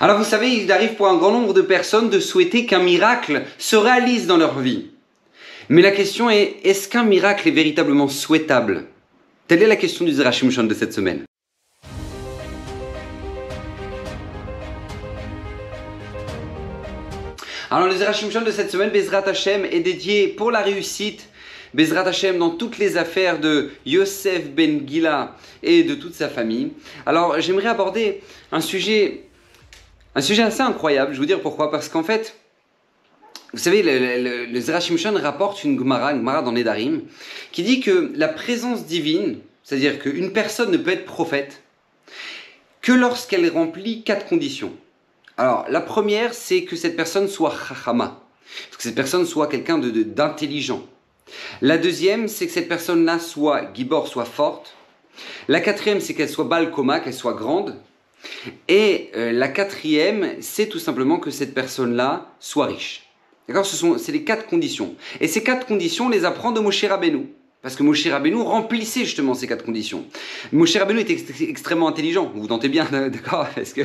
Alors vous savez, il arrive pour un grand nombre de personnes de souhaiter qu'un miracle se réalise dans leur vie. Mais la question est, est-ce qu'un miracle est véritablement souhaitable? Telle est la question du Zerachim de cette semaine. Alors le Zerachim de cette semaine, Bezrat Hashem, est dédié pour la réussite Bezrat Hashem dans toutes les affaires de Yosef Ben Gila et de toute sa famille. Alors j'aimerais aborder un sujet, un sujet assez incroyable, je vous dire pourquoi, parce qu'en fait, vous savez, le, le, Zerachim rapporte une Gemara, une Gemara dans Nedarim, qui dit que la présence divine, c'est-à-dire qu'une personne ne peut être prophète que lorsqu'elle remplit quatre conditions. Alors, la première, c'est que cette personne soit chachama, que cette personne soit quelqu'un d'intelligent. La deuxième, c'est que cette personne-là soit gibor, soit forte. La quatrième, c'est qu'elle soit balkoma, qu'elle soit grande. Et euh, la quatrième, c'est tout simplement que cette personne-là soit riche. D'accord? Ce sont c'est les quatre conditions. Et ces quatre conditions, on les apprend de Moshe Rabbeinu. Parce que Moshe Rabbeinu remplissait justement ces quatre conditions. Moshe Rabbeinu était extrêmement intelligent, vous vous tentez bien, d'accord Parce que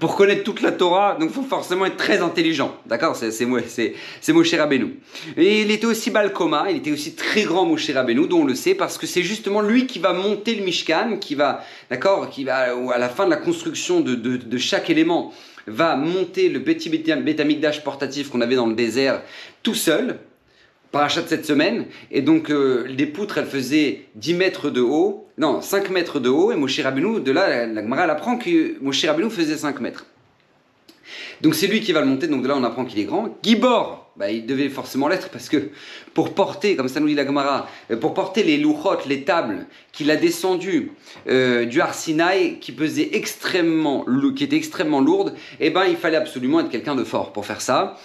pour connaître toute la Torah, donc faut forcément être très intelligent, d'accord C'est Moshe Rabbeinu. Et il était aussi Balkoma, il était aussi très grand Moshe Rabbeinu, dont on le sait, parce que c'est justement lui qui va monter le Mishkan, qui va, d'accord Qui va, à la fin de la construction de, chaque élément, va monter le petit bétamigdash portatif qu'on avait dans le désert tout seul, parachat de cette semaine. Et donc, euh, les poutres, elles faisaient 10 mètres de haut, non, 5 mètres de haut. Et Moshe Rabbeinu, de là, la Gemara, elle apprend que Moshe Rabbeinu faisait 5 mètres. Donc, c'est lui qui va le monter. Donc, de là, on apprend qu'il est grand. Gibor, bah, il devait forcément l'être parce que pour porter, comme ça nous dit la Gemara, euh, pour porter les louchot, les tables qu'il a descendues euh, du Arsinaï, qui pesait extrêmement, qui était extrêmement lourde, eh ben il fallait absolument être quelqu'un de fort pour faire ça.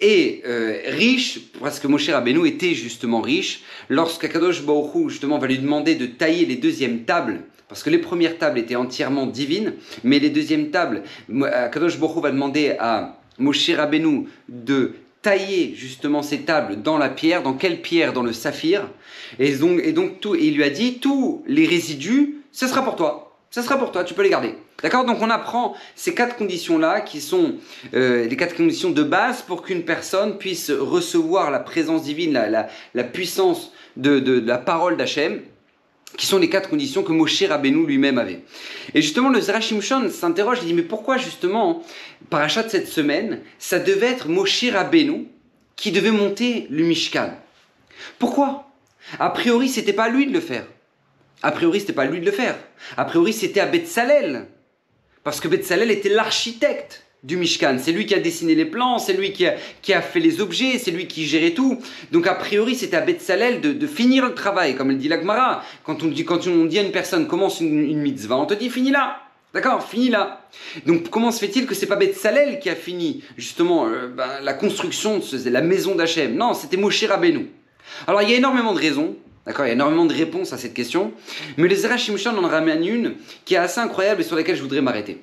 Et euh, riche, parce que Moshe Rabbeinu était justement riche, lorsqu'Akadosh Baruch justement va lui demander de tailler les deuxièmes tables, parce que les premières tables étaient entièrement divines, mais les deuxièmes tables, Akadosh Baruch va demander à Moshe Rabbeinu de tailler justement ces tables dans la pierre. Dans quelle pierre? Dans le saphir. Et donc, et donc tout, il lui a dit tous les résidus, ce sera pour toi. Ce sera pour toi, tu peux les garder. D'accord? Donc on apprend ces quatre conditions-là qui sont euh, les quatre conditions de base pour qu'une personne puisse recevoir la présence divine, la, puissance de, de, de la parole d'Hachem qui sont les quatre conditions que Moshe Rabbeinu lui-même avait. Et justement, le Zerachim s'interroge, il dit, mais pourquoi justement, par achat de cette semaine, ça devait être Moshe Rabbeinu qui devait monter le Mishkan? Pourquoi? A priori, c'était pas à lui de le faire. A priori, c'était pas à lui de le faire. A priori, c'était à Betzalel. Parce que Betzalel était l'architecte du Mishkan. C'est lui qui a dessiné les plans, c'est lui qui a, fait les objets, c'est lui qui gérait tout. Donc a priori, c'est à Betzalel de, de, finir le travail, comme le dit l'Agmara. Quand on dit, quand on dit à une personne commence une, mitzvah, on te dit finis là. D'accord, finis là. Donc comment se fait-il que c'est pas Betzalel qui a fini justement euh, ben, la construction de la maison d'Hachem? Non, c'était Moshe Rabbeinu. Alors il y a énormément de raisons. D'accord, il y a énormément de réponses à cette question, mais les Zerachim en ramènent une qui est assez incroyable et sur laquelle je voudrais m'arrêter.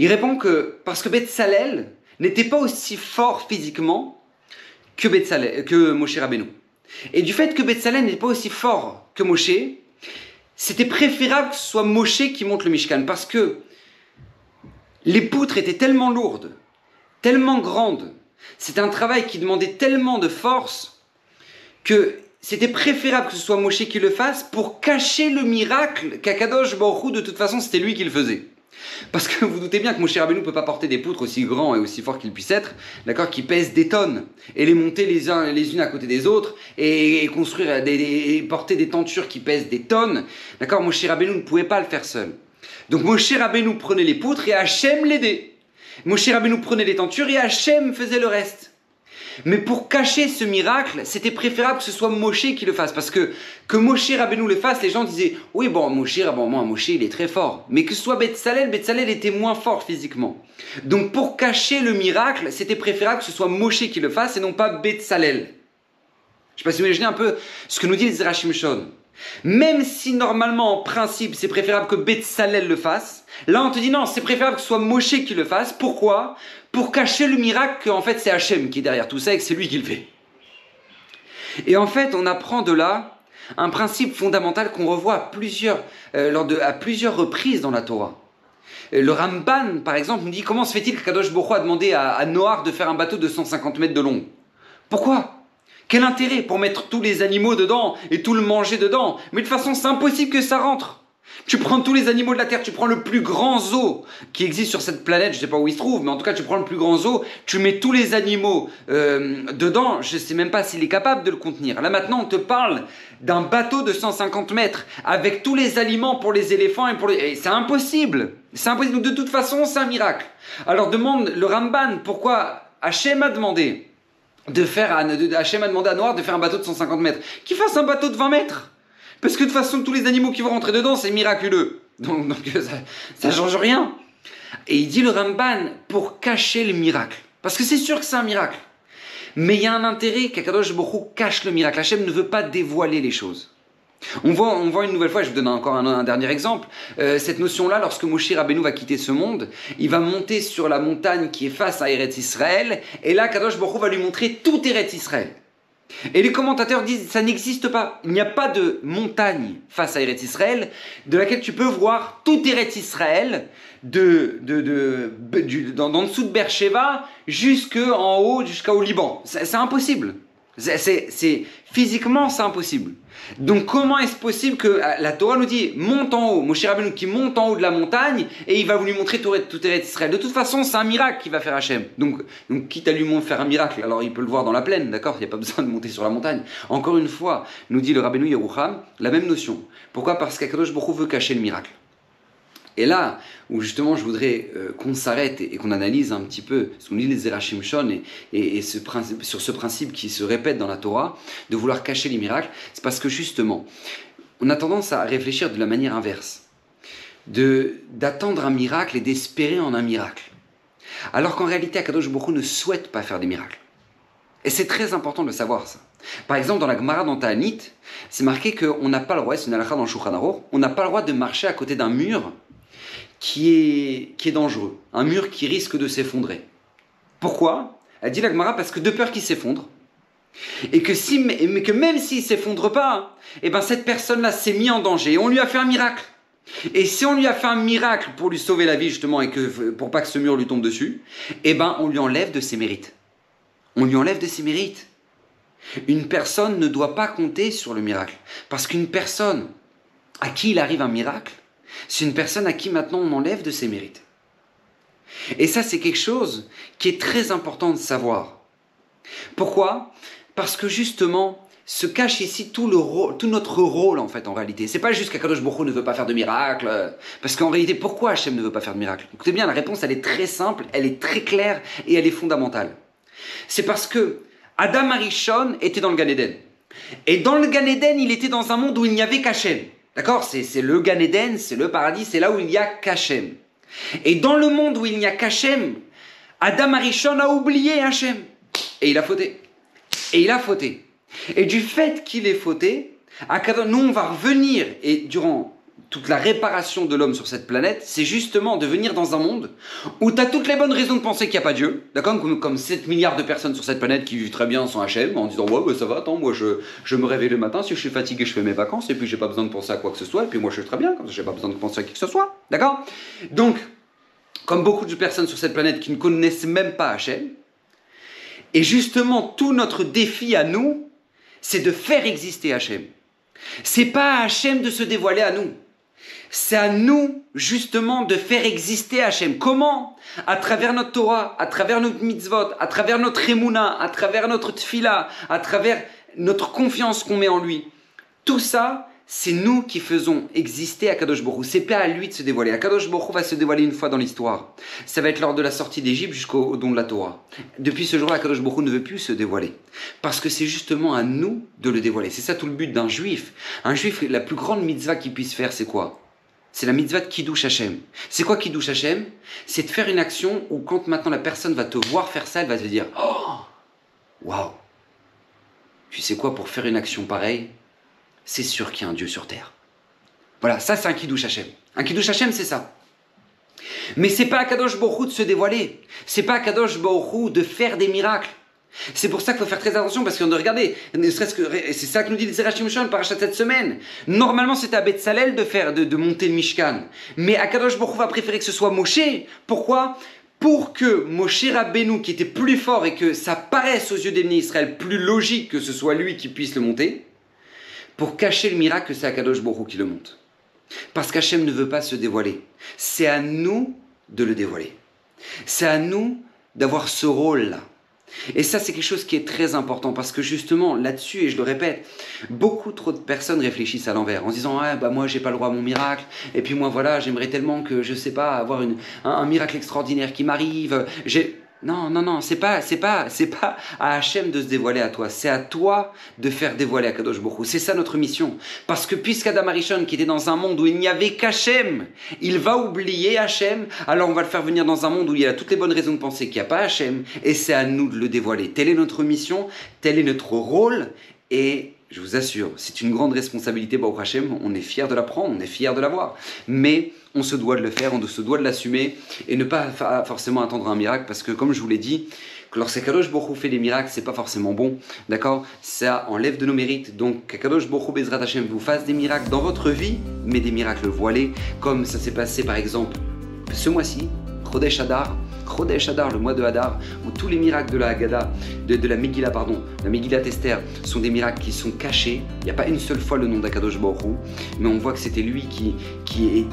Il répond que parce que Betzalel n'était pas aussi fort physiquement que, Betzalel, que Moshe Rabbeinu. Et du fait que Betzalel n'était pas aussi fort que Moshe, c'était préférable que ce soit Moshe qui monte le Mishkan parce que les poutres étaient tellement lourdes, tellement grandes, c'était un travail qui demandait tellement de force que c'était préférable que ce soit Moshe qui le fasse pour cacher le miracle qu'Akadosh Baruch de toute façon c'était lui qui le faisait. Parce que vous doutez bien que Moshe Rabbeinu ne peut pas porter des poutres aussi grands et aussi forts qu'ils puissent être, d'accord, qui pèsent des tonnes, et les monter les, uns, les unes à côté des autres, et, construire des, porter des tentures qui pèsent des tonnes, d'accord, Moshe Rabbeinu ne pouvait pas le faire seul. Donc Moshe Rabbeinu prenait les poutres et Hachem l'aidait. Moshe Rabbeinu prenait les tentures et Hachem faisait le reste. Mais pour cacher ce miracle, c'était préférable que ce soit Moshe qui le fasse. Parce que que Moshe Rabbeinu le fasse, les gens disaient Oui, bon, Moshe, bon, moi, Moshe, il est très fort. Mais que ce soit Betzalel, Betzalel était moins fort physiquement. Donc pour cacher le miracle, c'était préférable que ce soit Moshe qui le fasse et non pas Betzalel. Je sais pas si vous imaginez un peu ce que nous dit les Shon. Même si normalement, en principe, c'est préférable que Betzalel le fasse, là on te dit non, c'est préférable que ce soit Moshe qui le fasse. Pourquoi? Pour cacher le miracle qu'en fait c'est Hachem qui est derrière tout ça et que c'est lui qui le fait. Et en fait, on apprend de là un principe fondamental qu'on revoit à plusieurs, euh, lors de, à plusieurs reprises dans la Torah. Le Ramban, par exemple, nous dit comment se fait-il que Kadosh Boko a demandé à, à de faire un bateau de 150 mètres de long? Pourquoi? Quel intérêt pour mettre tous les animaux dedans et tout le manger dedans? Mais de toute façon, c'est impossible que ça rentre. Tu prends tous les animaux de la Terre, tu prends le plus grand zoo qui existe sur cette planète, je ne sais pas où il se trouve, mais en tout cas tu prends le plus grand zoo, tu mets tous les animaux euh, dedans, je ne sais même pas s'il est capable de le contenir. Là maintenant on te parle d'un bateau de 150 mètres avec tous les aliments pour les éléphants et pour les... C'est impossible C'est impossible, de toute façon c'est un miracle. Alors demande le Ramban pourquoi Hachem a demandé de faire, Hachem a demandé à Noir de faire un bateau de 150 mètres. Qu'il fasse un bateau de 20 mètres parce que de toute façon, tous les animaux qui vont rentrer dedans, c'est miraculeux. Donc, ça ne change rien. Et il dit le Ramban pour cacher le miracle. Parce que c'est sûr que c'est un miracle. Mais il y a un intérêt qu'Akadosh Bokhu cache le miracle. Hachem ne veut pas dévoiler les choses. On voit, une nouvelle fois, je vous donne encore un, dernier exemple, euh, cette notion-là, lorsque Moshe Rabbeinu va quitter ce monde, il va monter sur la montagne qui est face à Eretz Israël, et là, Kadosh Baruch va lui montrer tout Eretz Israël. Et les commentateurs disent ça n'existe pas. Il n'y a pas de montagne face à Eretz Israël de laquelle tu peux voir tout Eretz Israël de, de, de, dans, dans, dessous de Beersheba jusqu'en haut, jusqu'au Liban. C'est impossible. C'est physiquement c'est impossible. Donc comment est-ce possible que euh, la Torah nous dit monte en haut, Moshe Rabbeinu qui monte en haut de la montagne et il va vous lui montrer tout, tout Israël. De toute façon, c'est un miracle qui va faire Hachem. Donc, donc quitte à lui faire un miracle, alors il peut le voir dans la plaine, d'accord? Il n'y a pas besoin de monter sur la montagne. Encore une fois, nous dit le Rabbeinu Yerucham, la même notion. Pourquoi? Parce qu'Akadosh Baruch veut cacher le miracle. Et là, où justement je voudrais euh, qu'on s'arrête et, qu'on analyse un petit peu ce qu'on dit les Zerachim Shon et, sur ce principe qui se répète dans la Torah, de vouloir cacher les miracles, c'est parce que justement, on a tendance à réfléchir de la manière inverse, d'attendre un miracle et d'espérer en un miracle. Alors qu'en réalité, Akadosh Baruch ne souhaite pas faire des miracles. Et c'est très important de savoir ça. Par exemple, dans la Gemara dans c'est marqué qu'on n'a pas le droit, c'est une dans le on n'a pas le droit de marcher à côté d'un mur qui est, qui est dangereux, un mur qui risque de s'effondrer. Pourquoi? Elle dit l'Agmara parce que de peur qu'il s'effondre, et que, même s'il s'effondre pas, eh ben cette personne-là s'est mise en danger, et on lui a fait un miracle. Et si on lui a fait un miracle pour lui sauver la vie justement et que pour pas que ce mur lui tombe dessus, eh ben on lui enlève de ses mérites. On lui enlève de ses mérites. Une personne ne doit pas compter sur le miracle parce qu'une personne à qui il arrive un miracle, c'est une personne à qui maintenant on enlève de ses mérites. Et ça, c'est quelque chose qui est très important de savoir. Pourquoi? Parce que justement, se cache ici tout, notre rôle en fait en réalité. C'est pas juste qu'Akadosh Baruch ne veut pas faire de miracle, parce qu'en réalité, pourquoi Hachem ne veut pas faire de miracle Écoutez bien, la réponse elle est très simple, elle est très claire et elle est fondamentale. C'est parce que Adam Arishon était dans le Gan Eden. Et dans le Gan Eden, il était dans un monde où il n'y avait qu'Hachem. D'accord? C'est le Gan Eden, c'est le paradis, c'est là où il y a Kachem. Et dans le monde où il n'y a Kachem, Adam Arishon a oublié Hachem. Et il a fauté. Et il a fauté. Et du fait qu'il ait fauté, nous on va revenir, et durant toute la réparation de l'homme sur cette planète, c'est justement de venir dans un monde où tu as toutes les bonnes raisons de penser qu'il n'y a pas Dieu, d'accord comme, comme 7 milliards de personnes sur cette planète qui vivent très bien sans HM, en disant ouais, ça va, attends, moi je, je me réveille le matin, si je suis fatigué, je fais mes vacances, et puis j'ai pas besoin de penser à quoi que ce soit, et puis moi je suis très bien, comme ça j'ai pas besoin de penser à qui que ce soit, d'accord Donc, comme beaucoup de personnes sur cette planète qui ne connaissent même pas HM, et justement tout notre défi à nous, c'est de faire exister HM. C'est pas à Hachem de se dévoiler à nous. C'est à nous, justement, de faire exister Hachem. Comment? À travers notre Torah, à travers notre mitzvot, à travers notre emuna, à travers notre tfila, à travers notre confiance qu'on met en lui. Tout ça, c'est nous qui faisons exister Akadosh Borou. C'est pas à lui de se dévoiler. Akadosh Borou va se dévoiler une fois dans l'histoire. Ça va être lors de la sortie d'Égypte jusqu'au don de la Torah. Depuis ce jour-là, Akadosh Borou ne veut plus se dévoiler. Parce que c'est justement à nous de le dévoiler. C'est ça tout le but d'un juif. Un juif, la plus grande mitzvah qu'il puisse faire, c'est quoi? C'est la mitzvah de Kiddush Hashem. C'est quoi Kiddush Hashem? C'est de faire une action où quand maintenant la personne va te voir faire ça, elle va te dire Oh Waouh Tu sais quoi, pour faire une action pareille, c'est sûr qu'il y a un Dieu sur terre. Voilà, ça c'est un Kiddush Hashem. Un Kiddush Hashem, c'est ça. Mais c'est pas à Kadosh Baruch de se dévoiler. C'est pas à Kadosh Baruch de faire des miracles. C'est pour ça qu'il faut faire très attention parce qu'on regardez, ne serait-ce que c'est ça que nous dit le Zerachim Shon par cette semaine. Normalement, c'est à Salel de faire de, monter le Mishkan, mais Akadosh Baruch va préférer que ce soit Moshe. Pourquoi? Pour que Moshe Rabbeinu, qui était plus fort et que ça paraisse aux yeux des Israël plus logique que ce soit lui qui puisse le monter, pour cacher le miracle que c'est Akadosh Baruch qui le monte. Parce qu'Hachem ne veut pas se dévoiler. C'est à nous de le dévoiler. C'est à nous d'avoir ce rôle-là. Et ça, c'est quelque chose qui est très important parce que justement, là-dessus, et je le répète, beaucoup trop de personnes réfléchissent à l'envers en se disant Ah, bah moi, j'ai pas le droit à mon miracle, et puis moi, voilà, j'aimerais tellement que, je sais pas, avoir une, un miracle extraordinaire qui m'arrive. J'ai non, non, non, c'est pas, c'est pas, c'est pas à Hachem de se dévoiler à toi, c'est à toi de faire dévoiler à Kadosh Baruch C'est ça notre mission. Parce que puisqu'Adam Arishon, qui était dans un monde où il n'y avait qu'Hachem, il va oublier Hachem, alors on va le faire venir dans un monde où il a toutes les bonnes raisons de penser qu'il n'y a pas Hachem, et c'est à nous de le dévoiler. Telle est notre mission, tel est notre rôle, et je vous assure, c'est une grande responsabilité, Baruch Hashem, on est fier de la prendre, on est fier de l'avoir. Mais on se doit de le faire, on se doit de l'assumer et ne pas forcément attendre un miracle parce que, comme je vous l'ai dit, lorsque Kadosh Borou fait des miracles, c'est pas forcément bon, d'accord? Ça enlève de nos mérites. Donc, Kadosh Borou Bezrat Hashem vous fasse des miracles dans votre vie, mais des miracles voilés, comme ça s'est passé par exemple ce mois-ci, Chodesh Adar, Chodesh Hadar, le mois de Hadar, où tous les miracles de la Haggadah, de, la Megillah, pardon, la Megillah Tester, sont des miracles qui sont cachés. Il n'y a pas une seule fois le nom d'Akadosh Baruch mais on voit que c'était lui qui,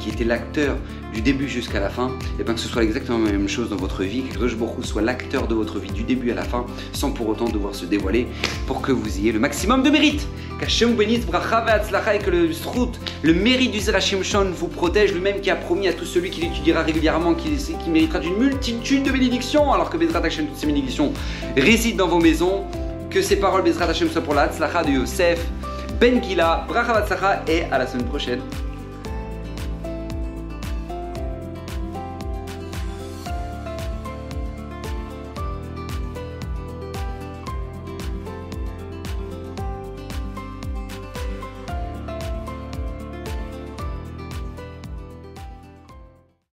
était l'acteur du début jusqu'à la fin, et bien que ce soit exactement la même chose dans votre vie, que Akadosh Baruch soit l'acteur de votre vie du début à la fin, sans pour autant devoir se dévoiler, pour que vous ayez le maximum de mérite. Bénisse, et que le srout, le mérite du Zerachim Shon vous protège, lui-même qui a promis à tout celui qui l'étudiera régulièrement, qui, qui méritera d'une multitude de bénédictions, alors que Bezrat Hashem, toutes ces bénédictions résident dans vos maisons. Que ces paroles Bezrat Hashem soient pour la Hatzlacha de Yosef, Ben Gila, Bracha et à la semaine prochaine.